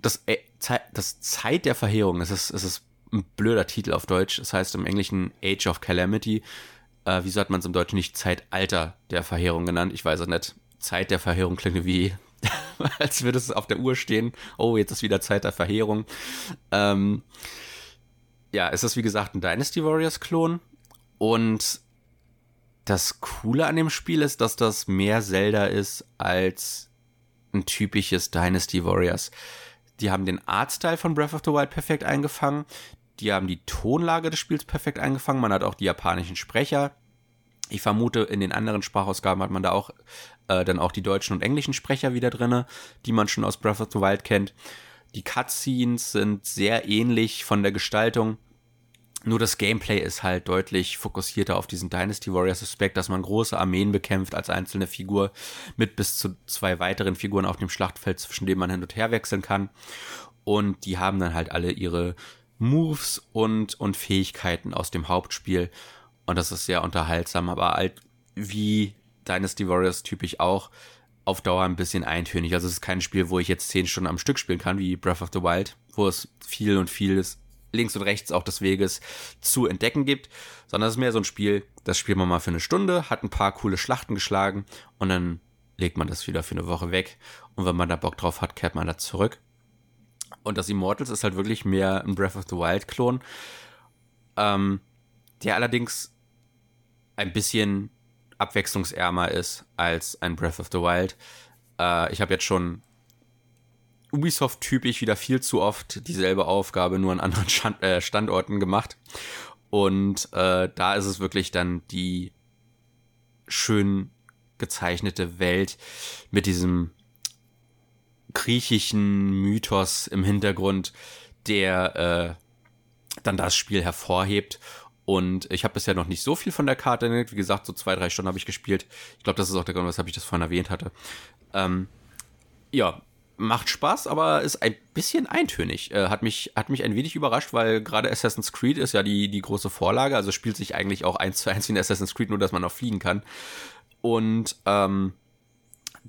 Das, äh, Ze das Zeit der Verheerung, das ist, das ist ein blöder Titel auf Deutsch. Das heißt im Englischen Age of Calamity. Äh, wieso hat man es im Deutschen nicht Zeitalter der Verheerung genannt? Ich weiß es nicht. Zeit der Verheerung klingt wie als würde es auf der Uhr stehen. Oh, jetzt ist wieder Zeit der Verheerung. Ähm, ja, es ist wie gesagt ein Dynasty Warriors Klon und das Coole an dem Spiel ist, dass das mehr Zelda ist als ein typisches Dynasty Warriors. Die haben den Artstyle von Breath of the Wild perfekt eingefangen. Die haben die Tonlage des Spiels perfekt eingefangen. Man hat auch die japanischen Sprecher. Ich vermute, in den anderen Sprachausgaben hat man da auch äh, dann auch die deutschen und englischen Sprecher wieder drin, die man schon aus Breath of the Wild kennt. Die Cutscenes sind sehr ähnlich von der Gestaltung. Nur das Gameplay ist halt deutlich fokussierter auf diesen Dynasty Warriors Aspekt, dass man große Armeen bekämpft als einzelne Figur mit bis zu zwei weiteren Figuren auf dem Schlachtfeld, zwischen denen man hin und her wechseln kann. Und die haben dann halt alle ihre Moves und, und Fähigkeiten aus dem Hauptspiel. Und das ist sehr unterhaltsam, aber halt wie Dynasty Warriors typisch auch auf Dauer ein bisschen eintönig. Also es ist kein Spiel, wo ich jetzt zehn Stunden am Stück spielen kann, wie Breath of the Wild, wo es viel und vieles links und rechts auch des Weges zu entdecken gibt, sondern es ist mehr so ein Spiel, das spielt man mal für eine Stunde, hat ein paar coole Schlachten geschlagen und dann legt man das wieder für eine Woche weg und wenn man da Bock drauf hat, kehrt man da zurück. Und das Immortals ist halt wirklich mehr ein Breath of the Wild Klon, ähm, der allerdings ein bisschen abwechslungsärmer ist als ein Breath of the Wild. Äh, ich habe jetzt schon Ubisoft-typisch wieder viel zu oft dieselbe Aufgabe, nur an anderen Stand, äh, Standorten gemacht. Und äh, da ist es wirklich dann die schön gezeichnete Welt mit diesem griechischen Mythos im Hintergrund, der äh, dann das Spiel hervorhebt. Und ich habe bisher noch nicht so viel von der Karte entdeckt. Wie gesagt, so zwei, drei Stunden habe ich gespielt. Ich glaube, das ist auch der Grund, weshalb ich das vorhin erwähnt hatte. Ähm, ja, macht Spaß, aber ist ein bisschen eintönig. Äh, hat, mich, hat mich ein wenig überrascht, weil gerade Assassin's Creed ist ja die, die große Vorlage, also spielt sich eigentlich auch eins zu eins wie in Assassin's Creed, nur dass man auch fliegen kann. Und ähm,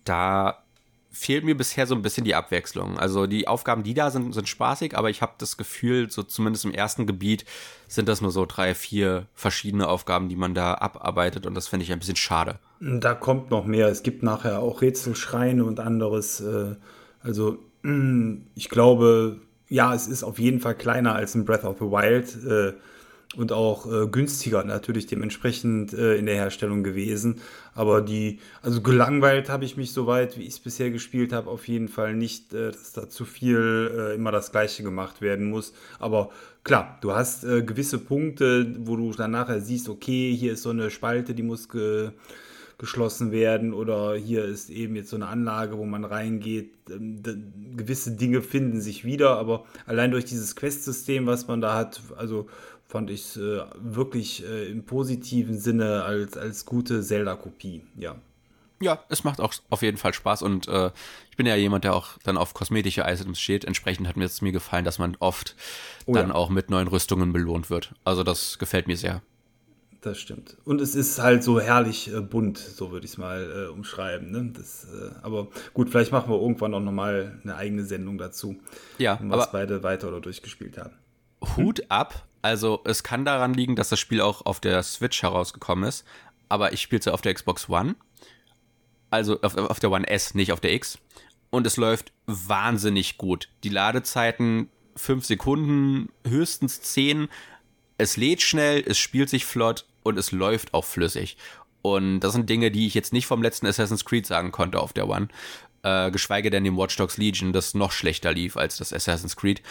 da fehlt mir bisher so ein bisschen die Abwechslung. Also die Aufgaben, die da sind, sind spaßig, aber ich habe das Gefühl, so zumindest im ersten Gebiet sind das nur so drei, vier verschiedene Aufgaben, die man da abarbeitet und das finde ich ein bisschen schade.
Da kommt noch mehr. Es gibt nachher auch Rätselschreine und anderes. Äh also ich glaube, ja, es ist auf jeden Fall kleiner als in Breath of the Wild äh, und auch äh, günstiger natürlich dementsprechend äh, in der Herstellung gewesen. Aber die, also gelangweilt habe ich mich soweit, wie ich es bisher gespielt habe, auf jeden Fall nicht, äh, dass da zu viel äh, immer das Gleiche gemacht werden muss. Aber klar, du hast äh, gewisse Punkte, wo du dann nachher siehst, okay, hier ist so eine Spalte, die muss ge geschlossen werden oder hier ist eben jetzt so eine Anlage, wo man reingeht. Ähm, gewisse Dinge finden sich wieder, aber allein durch dieses Quest-System, was man da hat, also fand ich es äh, wirklich äh, im positiven Sinne als, als gute Zelda-Kopie, ja.
Ja, es macht auch auf jeden Fall Spaß und äh, ich bin ja jemand, der auch dann auf kosmetische Items steht. Entsprechend hat mir es mir gefallen, dass man oft oh, dann ja. auch mit neuen Rüstungen belohnt wird. Also das gefällt mir sehr.
Das stimmt. Und es ist halt so herrlich äh, bunt, so würde ich es mal äh, umschreiben. Ne? Das, äh, aber gut, vielleicht machen wir irgendwann auch nochmal eine eigene Sendung dazu.
Ja,
was beide weiter oder durchgespielt haben.
Hut hm? ab. Also es kann daran liegen, dass das Spiel auch auf der Switch herausgekommen ist. Aber ich spiele es auf der Xbox One. Also auf, auf der One S, nicht auf der X. Und es läuft wahnsinnig gut. Die Ladezeiten 5 Sekunden, höchstens 10. Es lädt schnell, es spielt sich flott und es läuft auch flüssig. Und das sind Dinge, die ich jetzt nicht vom letzten Assassin's Creed sagen konnte auf der One. Äh, geschweige denn dem Watch Dogs Legion, das noch schlechter lief als das Assassin's Creed.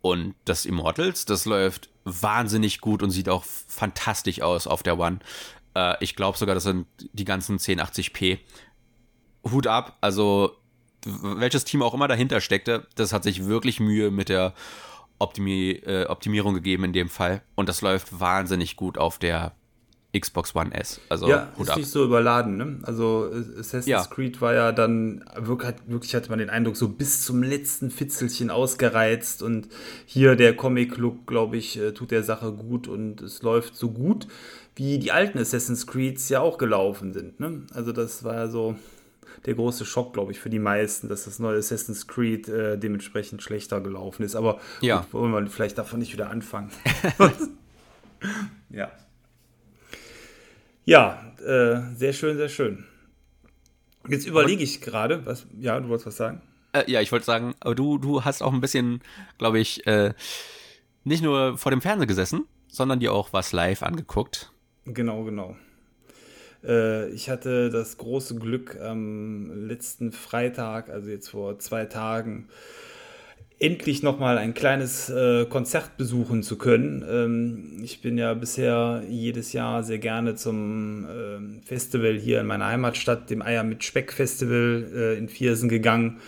Und das Immortals, das läuft wahnsinnig gut und sieht auch fantastisch aus auf der One. Äh, ich glaube sogar, das sind die ganzen 1080p. Hut ab, also welches Team auch immer dahinter steckte, das hat sich wirklich Mühe mit der Optimi äh, Optimierung gegeben in dem Fall. Und das läuft wahnsinnig gut auf der Xbox One S. Also
ja, ist nicht so überladen. Ne? Also Assassin's ja. Creed war ja dann wirklich, hatte man den Eindruck so bis zum letzten Fitzelchen ausgereizt und hier der Comic-Look, glaube ich, äh, tut der Sache gut und es läuft so gut, wie die alten Assassin's Creeds ja auch gelaufen sind. Ne? Also das war so der große Schock, glaube ich, für die meisten, dass das neue Assassin's Creed äh, dementsprechend schlechter gelaufen ist. Aber
ja.
gut, wollen wir vielleicht davon nicht wieder anfangen. ja. Ja, äh, sehr schön, sehr schön. Jetzt überlege ich gerade, was, ja, du wolltest was sagen?
Äh, ja, ich wollte sagen, aber du, du hast auch ein bisschen, glaube ich, äh, nicht nur vor dem Fernseher gesessen, sondern dir auch was live angeguckt.
Genau, genau. Äh, ich hatte das große Glück am letzten Freitag, also jetzt vor zwei Tagen, endlich nochmal ein kleines äh, Konzert besuchen zu können. Ähm, ich bin ja bisher jedes Jahr sehr gerne zum äh, Festival hier in meiner Heimatstadt, dem Eier mit Speck Festival äh, in Viersen gegangen.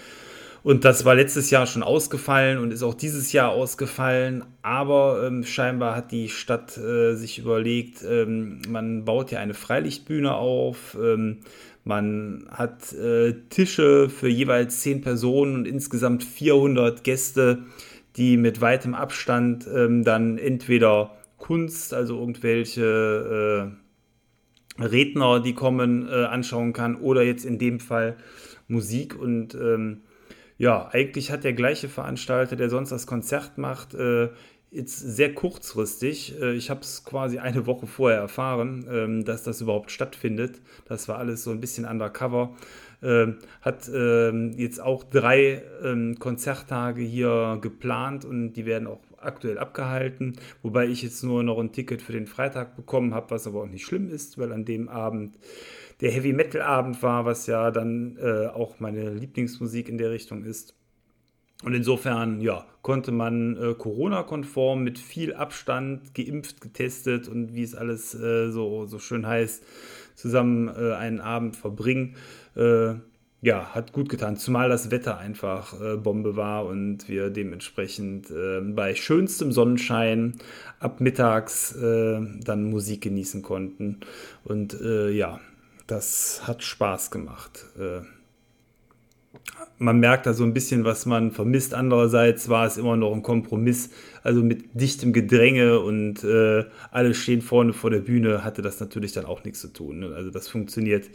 Und das war letztes Jahr schon ausgefallen und ist auch dieses Jahr ausgefallen. Aber ähm, scheinbar hat die Stadt äh, sich überlegt, ähm, man baut ja eine Freilichtbühne auf. Man hat äh, Tische für jeweils zehn Personen und insgesamt 400 Gäste, die mit weitem Abstand ähm, dann entweder Kunst, also irgendwelche äh, Redner, die kommen, äh, anschauen kann, oder jetzt in dem Fall Musik. Und ähm, ja, eigentlich hat der gleiche Veranstalter, der sonst das Konzert macht, äh, jetzt sehr kurzfristig. Äh, ich habe es quasi eine Woche vorher erfahren, ähm, dass das überhaupt stattfindet. Das war alles so ein bisschen undercover. Ähm, hat ähm, jetzt auch drei Konzerttage hier geplant und die werden auch aktuell abgehalten, wobei ich jetzt nur noch ein Ticket für den Freitag bekommen habe, was aber auch nicht schlimm ist, weil an dem Abend der Heavy Metal Abend war, was ja dann äh, auch meine Lieblingsmusik in der Richtung ist. Und insofern, ja, konnte man äh, Corona-konform mit viel Abstand geimpft, getestet und wie es alles äh, so, so schön heißt, zusammen äh, einen Abend verbringen. Äh, ja, hat gut getan, zumal das Wetter einfach äh, Bombe war und wir dementsprechend äh, bei schönstem Sonnenschein ab mittags dann Musik genießen konnten. Und ja, das hat Spaß gemacht man merkt da so ein bisschen, was man vermisst. Andererseits war es immer noch ein Kompromiss. Also mit dichtem Gedränge und äh, alle stehen vorne vor der Bühne, hatte das natürlich dann auch nichts zu tun. Ne? Also das funktioniert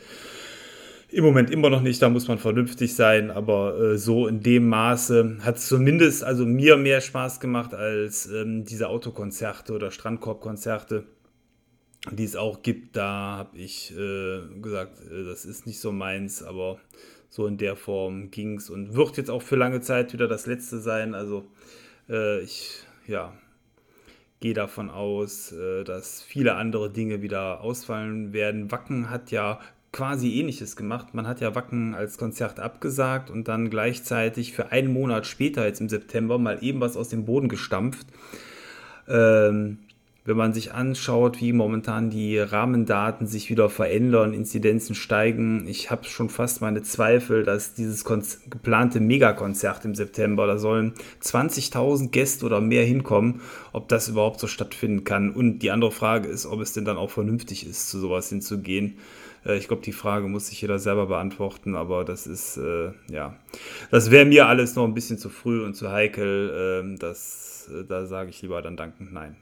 im Moment immer noch nicht, da muss man vernünftig sein, aber äh, so in dem Maße hat es zumindest also mir mehr Spaß gemacht als ähm, diese Autokonzerte oder Strandkorbkonzerte, die es auch gibt. Da habe ich äh, gesagt, äh, das ist nicht so meins, aber so in der Form ging es und wird jetzt auch für lange Zeit wieder das letzte sein. Also äh, ich ja, gehe davon aus, äh, dass viele andere Dinge wieder ausfallen werden. Wacken hat ja quasi ähnliches gemacht. Man hat ja Wacken als Konzert abgesagt und dann gleichzeitig für einen Monat später, jetzt im September, mal eben was aus dem Boden gestampft. Ähm, wenn man sich anschaut, wie momentan die Rahmendaten sich wieder verändern, Inzidenzen steigen, ich habe schon fast meine Zweifel, dass dieses geplante Megakonzert im September, da sollen 20.000 Gäste oder mehr hinkommen, ob das überhaupt so stattfinden kann. Und die andere Frage ist, ob es denn dann auch vernünftig ist, zu sowas hinzugehen. Äh, ich glaube, die Frage muss sich jeder selber beantworten, aber das ist, äh, ja, das wäre mir alles noch ein bisschen zu früh und zu heikel. Ähm, das, äh, da sage ich lieber dann dankend nein.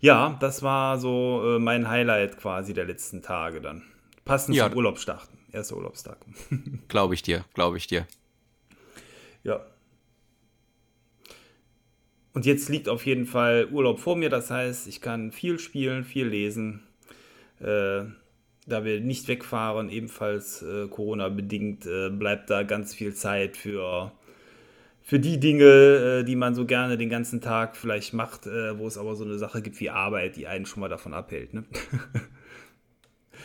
Ja. Das war so äh, mein Highlight quasi der letzten Tage dann. Passend ja. zum Urlaubstag. Erster Urlaubstag.
glaube ich dir, glaube ich dir.
Ja. Und jetzt liegt auf jeden Fall Urlaub vor mir. Das heißt, ich kann viel spielen, viel lesen. Äh, da wir nicht wegfahren, ebenfalls äh, Corona-bedingt, äh, bleibt da ganz viel Zeit für für die Dinge, äh, die man so gerne den ganzen Tag vielleicht macht, äh, wo es aber so eine Sache gibt wie Arbeit, die einen schon mal davon abhält. Ne?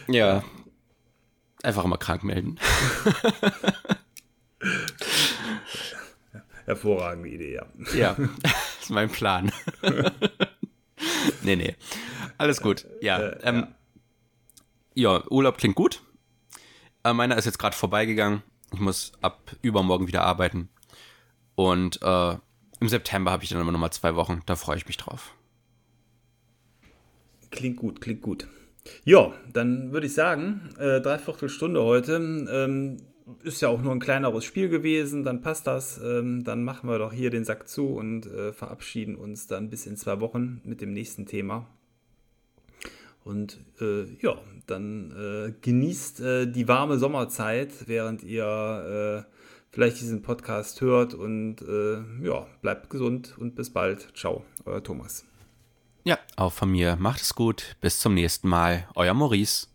Ja. Einfach mal krank melden.
Hervorragende Idee, ja.
Ja, ist mein Plan. nee, nee. Alles gut. Ja. Äh, ähm, ja. ja. Urlaub klingt gut. Äh, meiner ist jetzt gerade vorbeigegangen. Ich muss ab übermorgen wieder arbeiten. Und äh, im September habe ich dann immer noch mal zwei Wochen. Da freue ich mich drauf.
Klingt gut, klingt gut. Ja, dann würde ich sagen, äh, dreiviertel Stunde heute. Ähm, ist ja auch nur ein kleineres Spiel gewesen, dann passt das. Ähm, dann machen wir doch hier den Sack zu und äh, verabschieden uns dann bis in zwei Wochen mit dem nächsten Thema. Und äh, ja, dann äh, genießt äh, die warme Sommerzeit, während ihr äh, vielleicht diesen Podcast hört und äh, ja, bleibt gesund und bis bald. Ciao, euer Thomas.
Ja, auch von mir. Macht es gut. Bis zum nächsten Mal. Euer Maurice.